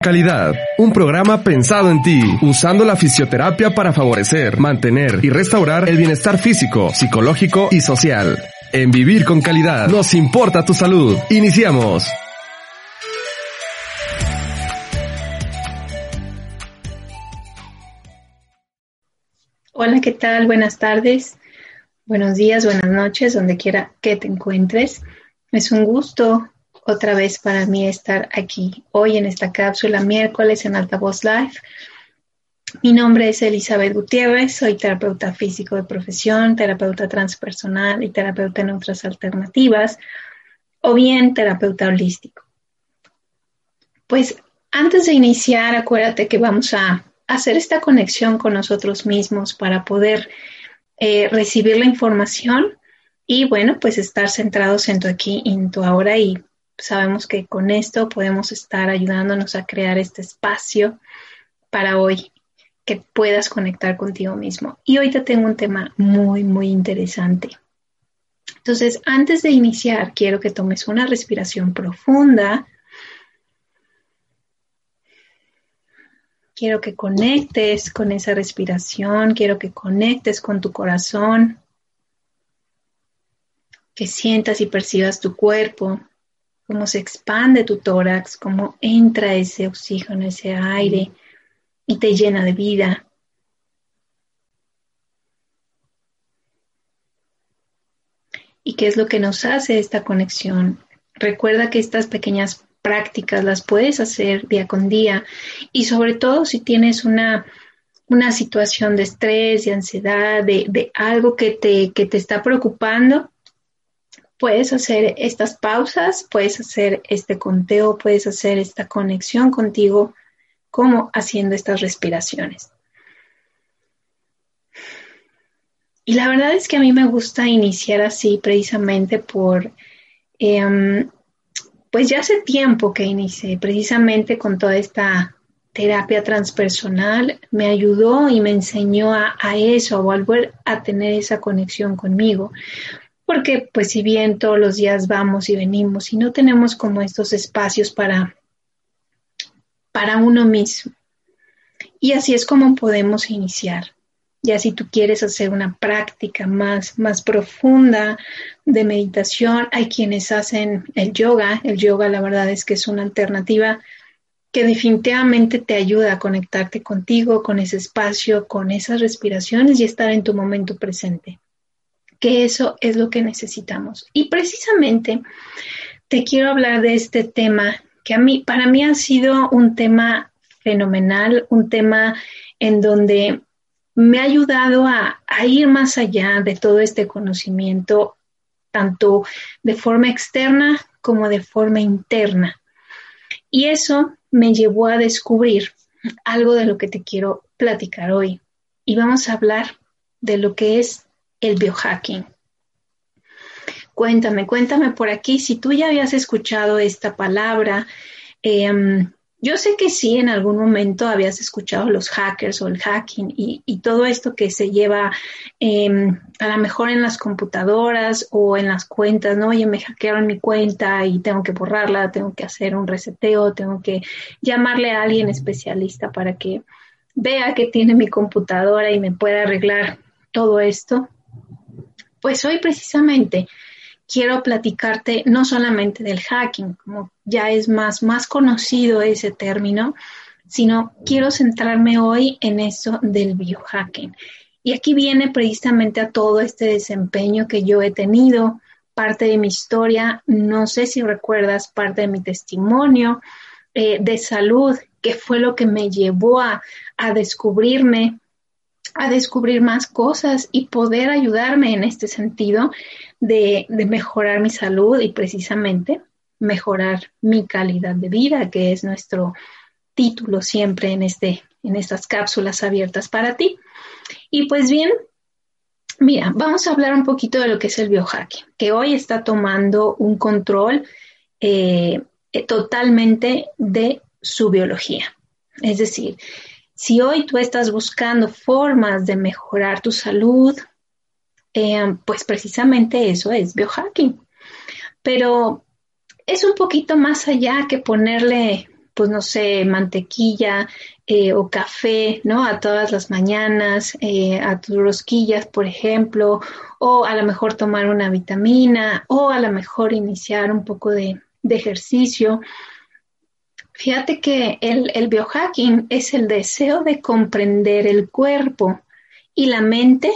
Calidad, un programa pensado en ti, usando la fisioterapia para favorecer, mantener y restaurar el bienestar físico, psicológico y social. En Vivir con Calidad nos importa tu salud. Iniciamos. Hola, ¿qué tal? Buenas tardes, buenos días, buenas noches, donde quiera que te encuentres. Es un gusto otra vez para mí estar aquí hoy en esta cápsula miércoles en Altavoz Live. Mi nombre es Elizabeth Gutiérrez, soy terapeuta físico de profesión, terapeuta transpersonal y terapeuta en otras alternativas, o bien terapeuta holístico. Pues antes de iniciar, acuérdate que vamos a hacer esta conexión con nosotros mismos para poder eh, recibir la información y bueno, pues estar centrados en tu aquí, en tu ahora y sabemos que con esto podemos estar ayudándonos a crear este espacio para hoy que puedas conectar contigo mismo. Y hoy te tengo un tema muy, muy interesante. Entonces, antes de iniciar, quiero que tomes una respiración profunda. Quiero que conectes con esa respiración, quiero que conectes con tu corazón, que sientas y percibas tu cuerpo, cómo se expande tu tórax, cómo entra ese oxígeno, ese aire y te llena de vida. ¿Y qué es lo que nos hace esta conexión? Recuerda que estas pequeñas prácticas las puedes hacer día con día y sobre todo si tienes una, una situación de estrés, de ansiedad, de, de algo que te, que te está preocupando, puedes hacer estas pausas, puedes hacer este conteo, puedes hacer esta conexión contigo, como haciendo estas respiraciones. Y la verdad es que a mí me gusta iniciar así precisamente por, em, pues ya hace tiempo que inicié precisamente con toda esta terapia transpersonal, me ayudó y me enseñó a, a eso, a volver a tener esa conexión conmigo porque pues si bien todos los días vamos y venimos y no tenemos como estos espacios para, para uno mismo. Y así es como podemos iniciar. Ya si tú quieres hacer una práctica más, más profunda de meditación, hay quienes hacen el yoga. El yoga la verdad es que es una alternativa que definitivamente te ayuda a conectarte contigo, con ese espacio, con esas respiraciones y estar en tu momento presente que eso es lo que necesitamos. Y precisamente te quiero hablar de este tema que a mí, para mí ha sido un tema fenomenal, un tema en donde me ha ayudado a, a ir más allá de todo este conocimiento, tanto de forma externa como de forma interna. Y eso me llevó a descubrir algo de lo que te quiero platicar hoy. Y vamos a hablar de lo que es el biohacking. Cuéntame, cuéntame por aquí si tú ya habías escuchado esta palabra. Em, yo sé que sí, en algún momento habías escuchado los hackers o el hacking y, todo esto que se lleva em, a lo mejor en las computadoras o en las cuentas, ¿no? Oye, me hackearon mi cuenta y tengo que borrarla, tengo que hacer un reseteo, tengo que llamarle a alguien especialista para que vea que tiene mi computadora y me pueda arreglar todo esto. Pues hoy precisamente quiero platicarte no solamente del hacking, como ya es más, más conocido ese término, sino quiero centrarme hoy en eso del biohacking. Y aquí viene precisamente a todo este desempeño que yo he tenido, parte de mi historia, no sé si recuerdas parte de mi testimonio eh, de salud, que fue lo que me llevó a, a descubrirme a descubrir más cosas y poder ayudarme en este sentido de, mejorar mi salud y precisamente mejorar mi calidad de vida, que es nuestro título siempre en, este, en estas cápsulas abiertas para ti. Y pues bien, mira, vamos a hablar un poquito de lo que es el biohacking, que hoy está tomando un control eh, totalmente de su biología. Es decir, si hoy tú estás buscando formas de mejorar tu salud, eh, pues precisamente eso es biohacking. Pero es un poquito más allá que ponerle, pues no sé, mantequilla eh, o café, ¿no? A todas las mañanas, eh, a tus rosquillas, por ejemplo, o a lo mejor tomar una vitamina, o a lo mejor iniciar un poco de, de ejercicio. Fíjate que el, biohacking es el deseo de comprender el cuerpo y la mente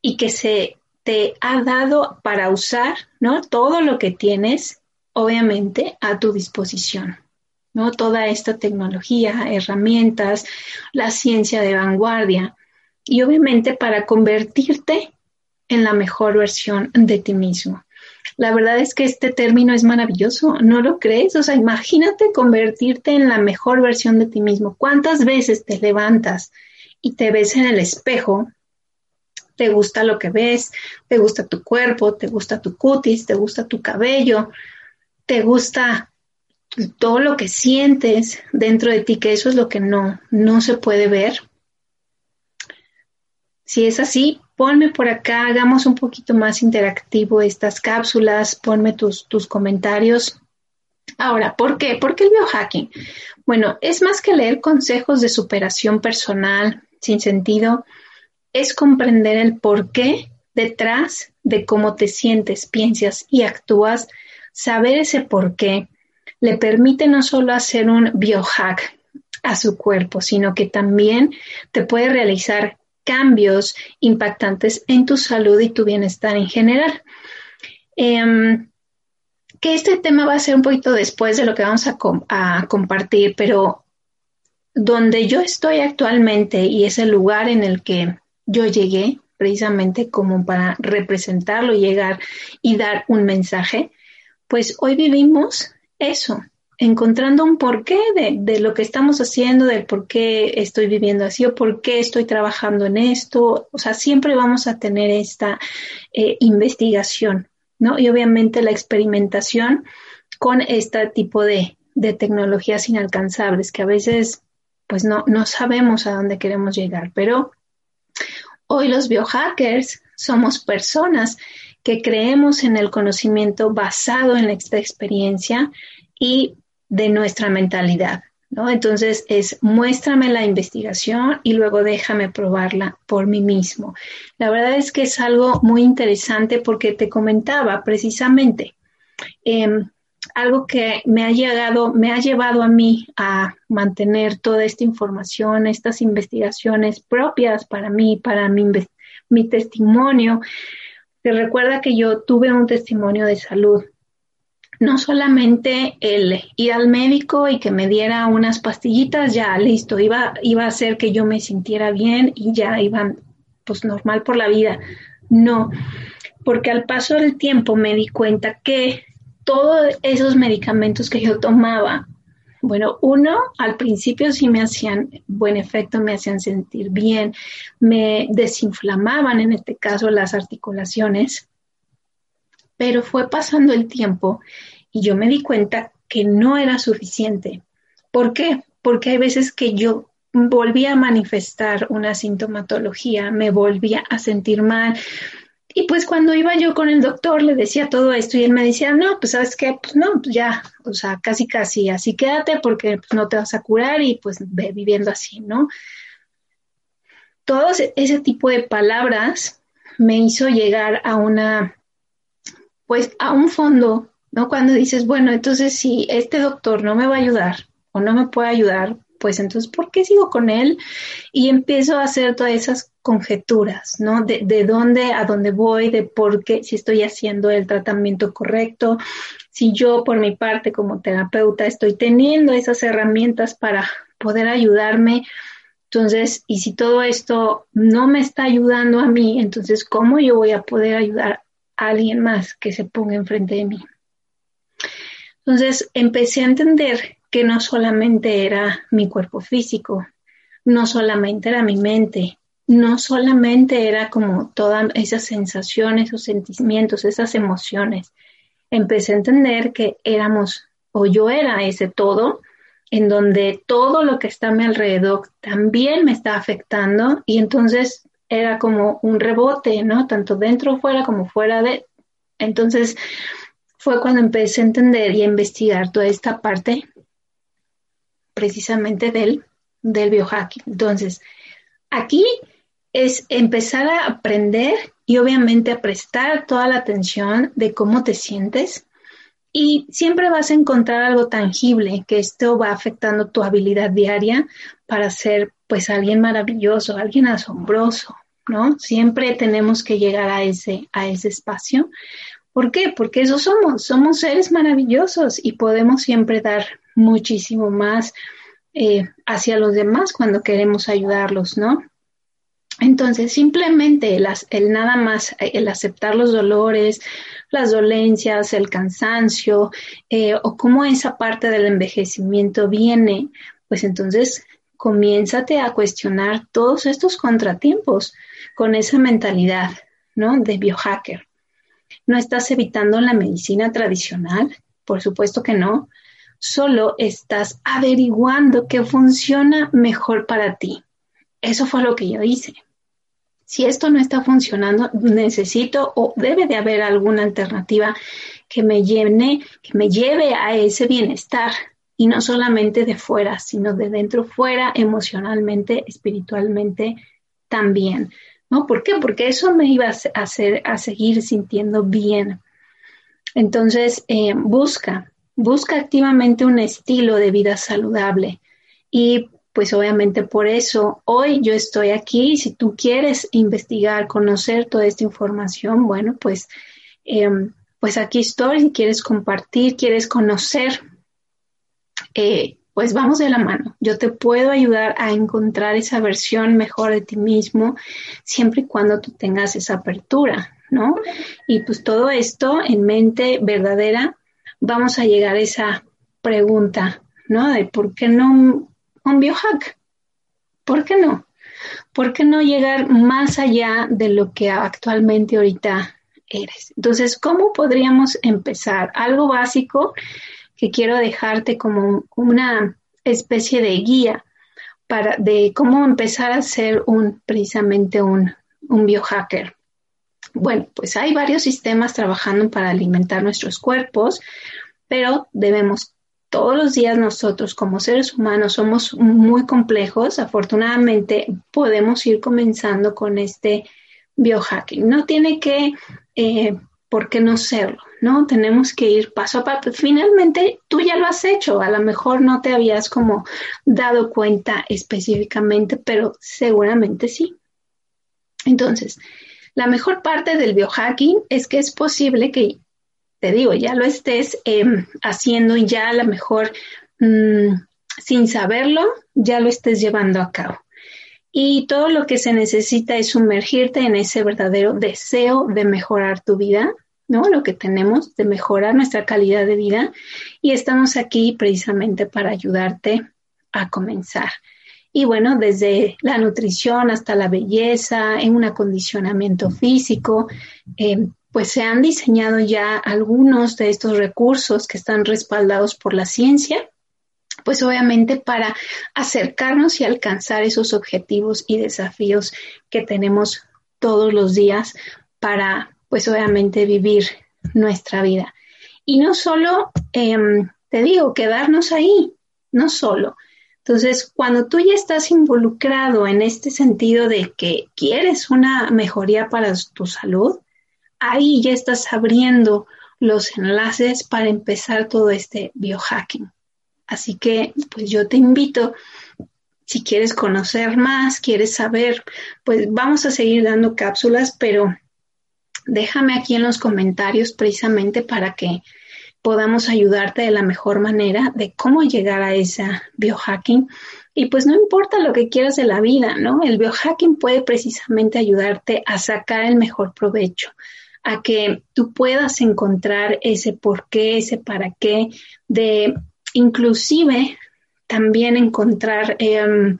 y que se te ha dado para usar, ¿no? Todo lo que tienes, obviamente, a tu disposición, ¿no? Toda esta tecnología, herramientas, la ciencia de vanguardia y obviamente para convertirte en la mejor versión de ti mismo. La verdad es que este término es maravilloso, ¿no lo crees? O sea, imagínate convertirte en la mejor versión de ti mismo. ¿Cuántas veces te levantas y te ves en el espejo? Te gusta lo que ves, te gusta tu cuerpo, te gusta tu cutis, te gusta tu cabello, te gusta todo lo que sientes dentro de ti, que eso es lo que no, no se puede ver. Si es así, ponme por acá, hagamos un poquito más interactivo estas cápsulas, ponme tus, tus comentarios. Ahora, ¿por qué? ¿Por qué el biohacking? Bueno, es más que leer consejos de superación personal sin sentido, es comprender el por qué detrás de cómo te sientes, piensas y actúas. Saber ese por qué le permite no solo hacer un biohack a su cuerpo, sino que también te puede realizar cambios impactantes en tu salud y tu bienestar en general. Em, que este tema va a ser un poquito después de lo que vamos a, a, compartir, pero donde yo estoy actualmente y es el lugar en el que yo llegué precisamente como para representarlo, llegar y dar un mensaje, pues hoy vivimos eso, encontrando un porqué de, de, lo que estamos haciendo, del por qué estoy viviendo así o por qué estoy trabajando en esto. O sea, siempre vamos a tener esta eh, investigación, ¿no? Y obviamente la experimentación con este tipo de, de tecnologías inalcanzables que a veces pues no, no sabemos a dónde queremos llegar, pero hoy los biohackers somos personas que creemos en el conocimiento basado en esta experiencia y de nuestra mentalidad. ¿no? Entonces es muéstrame la investigación y luego déjame probarla por mí mismo. La verdad es que es algo muy interesante porque te comentaba precisamente em, algo que me ha llegado, me ha llevado a mí a mantener toda esta información, estas investigaciones propias para mí, para mi, mi testimonio. Te recuerda que yo tuve un testimonio de salud no solamente el ir al médico y que me diera unas pastillitas, ya listo, iba, iba a hacer que yo me sintiera bien y ya iban pues normal por la vida. No, porque al paso del tiempo me di cuenta que todos esos medicamentos que yo tomaba, bueno, uno, al principio sí me hacían buen efecto, me hacían sentir bien, me desinflamaban en este caso las articulaciones, pero fue pasando el tiempo y yo me di cuenta que no era suficiente. ¿Por qué? Porque hay veces que yo volvía a manifestar una sintomatología, me volvía a sentir mal. Y pues cuando iba yo con el doctor le decía todo esto y él me decía, no, pues sabes qué, pues no, pues ya, o sea, casi casi así quédate porque pues, no te vas a curar y pues ve viviendo así, ¿no? Todo ese tipo de palabras me hizo llegar a una pues a un fondo, ¿no? Cuando dices, bueno, entonces si este doctor no me va a ayudar o no me puede ayudar, pues entonces, ¿por qué sigo con él? Y empiezo a hacer todas esas conjeturas, ¿no? De, de dónde a dónde voy, de por qué, si estoy haciendo el tratamiento correcto, si yo por mi parte como terapeuta estoy teniendo esas herramientas para poder ayudarme. Entonces, y si todo esto no me está ayudando a mí, entonces, ¿cómo yo voy a poder ayudar alguien más que se ponga enfrente de mí. Entonces empecé a entender que no solamente era mi cuerpo físico, no solamente era mi mente, no solamente era como todas esas sensaciones, esos sentimientos, esas emociones. Empecé a entender que éramos, o yo era ese todo, en donde todo lo que está a mi alrededor también me está afectando y entonces era como un rebote, ¿no? Tanto dentro, fuera, como fuera de. Entonces fue cuando empecé a entender y a investigar toda esta parte precisamente del, del biohacking. Entonces, aquí es empezar a aprender y obviamente a prestar toda la atención de cómo te sientes. Y siempre vas a encontrar algo tangible, que esto va afectando tu habilidad diaria para ser pues alguien maravilloso, alguien asombroso, ¿no? Siempre tenemos que llegar a ese, a ese espacio. ¿Por qué? Porque eso somos, somos seres maravillosos y podemos siempre dar muchísimo más eh, hacia los demás cuando queremos ayudarlos, ¿no? Entonces, simplemente el, nada más, el aceptar los dolores, las dolencias, el cansancio, eh, o cómo esa parte del envejecimiento viene, pues entonces comiénzate a cuestionar todos estos contratiempos con esa mentalidad, ¿no? De biohacker. No estás evitando la medicina tradicional, por supuesto que no, solo estás averiguando qué funciona mejor para ti. Eso fue lo que yo hice. Si esto no está funcionando, necesito o debe de haber alguna alternativa que me llene, que me lleve a ese bienestar y no solamente de fuera, sino de dentro fuera, emocionalmente, espiritualmente también. ¿No? ¿Por qué? Porque eso me iba a hacer a seguir sintiendo bien. Entonces, eh, busca, busca activamente un estilo de vida saludable y pues obviamente por eso hoy yo estoy aquí. Si tú quieres investigar, conocer toda esta información, bueno, pues, em, pues aquí estoy. Si quieres compartir, quieres conocer, eh, pues vamos de la mano. Yo te puedo ayudar a encontrar esa versión mejor de ti mismo, siempre y cuando tú tengas esa apertura, ¿no? Y pues todo esto en mente verdadera, vamos a llegar a esa pregunta, ¿no? De por qué no un biohack. ¿Por qué no? ¿Por qué no llegar más allá de lo que actualmente ahorita eres? Entonces, ¿cómo podríamos empezar? Algo básico que quiero dejarte como una especie de guía para de cómo empezar a ser un precisamente un, un biohacker. Bueno, pues hay varios sistemas trabajando para alimentar nuestros cuerpos, pero debemos todos los días nosotros como seres humanos somos muy complejos. Afortunadamente podemos ir comenzando con este biohacking. No tiene que, eh, ¿por qué no serlo? ¿no? Tenemos que ir paso a paso. Finalmente, tú ya lo has hecho. A lo mejor no te habías como dado cuenta específicamente, pero seguramente sí. Entonces, la mejor parte del biohacking es que es posible que te digo, ya lo estés em, haciendo y ya a lo mejor mm, sin saberlo, ya lo estés llevando a cabo. Y todo lo que se necesita es sumergirte en ese verdadero deseo de mejorar tu vida, ¿no? Lo que tenemos, de mejorar nuestra calidad de vida. Y estamos aquí precisamente para ayudarte a comenzar. Y bueno, desde la nutrición hasta la belleza, en un acondicionamiento físico, eh, pues se han diseñado ya algunos de estos recursos que están respaldados por la ciencia, pues obviamente para acercarnos y alcanzar esos objetivos y desafíos que tenemos todos los días para, pues obviamente, vivir nuestra vida. Y no solo, em, te digo, quedarnos ahí, no solo. Entonces, cuando tú ya estás involucrado en este sentido de que quieres una mejoría para tu salud, ahí ya estás abriendo los enlaces para empezar todo este biohacking. Así que, pues yo te invito, si quieres conocer más, quieres saber, pues vamos a seguir dando cápsulas, pero déjame aquí en los comentarios precisamente para que podamos ayudarte de la mejor manera de cómo llegar a esa biohacking. Y pues no importa lo que quieras de la vida, ¿no? El biohacking puede precisamente ayudarte a sacar el mejor provecho a que tú puedas encontrar ese por qué, ese para qué, de inclusive también encontrar em,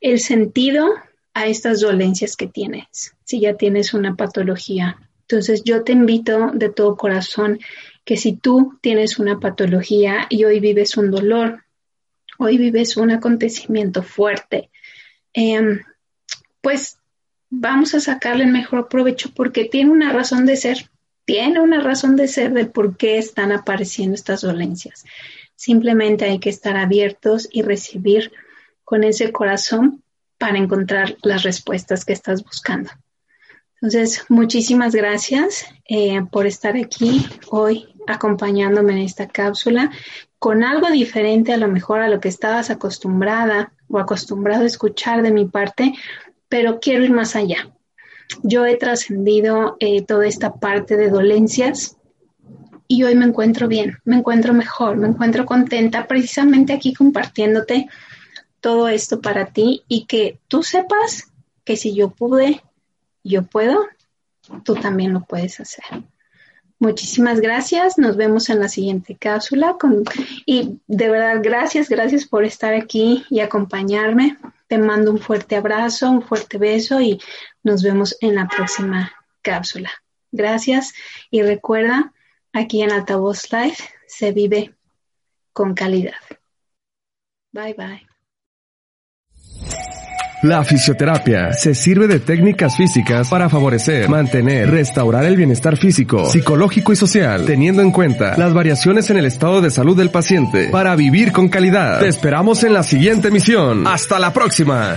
el sentido a estas dolencias que tienes, si ya tienes una patología. Entonces yo te invito de todo corazón que si tú tienes una patología y hoy vives un dolor, hoy vives un acontecimiento fuerte, em, pues vamos a sacarle el mejor provecho porque tiene una razón de ser, tiene una razón de ser de por qué están apareciendo estas dolencias. Simplemente hay que estar abiertos y recibir con ese corazón para encontrar las respuestas que estás buscando. Entonces, muchísimas gracias eh, por estar aquí hoy acompañándome en esta cápsula con algo diferente a lo mejor a lo que estabas acostumbrada o acostumbrado a escuchar de mi parte, pero quiero ir más allá. Yo he trascendido eh, toda esta parte de dolencias y hoy me encuentro bien, me encuentro mejor, me encuentro contenta precisamente aquí compartiéndote todo esto para ti y que tú sepas que si yo pude, yo puedo, tú también lo puedes hacer. Muchísimas gracias. Nos vemos en la siguiente cápsula. y de verdad, gracias, gracias por estar aquí y acompañarme. Te mando un fuerte abrazo, un fuerte beso y nos vemos en la próxima cápsula. Gracias y recuerda, aquí en Altavoz Live se vive con calidad. Bye bye. La fisioterapia se sirve de técnicas físicas para favorecer, mantener, restaurar el bienestar físico, psicológico y social, teniendo en cuenta las variaciones en el estado de salud del paciente para vivir con calidad. Te esperamos en la siguiente emisión. Hasta la próxima.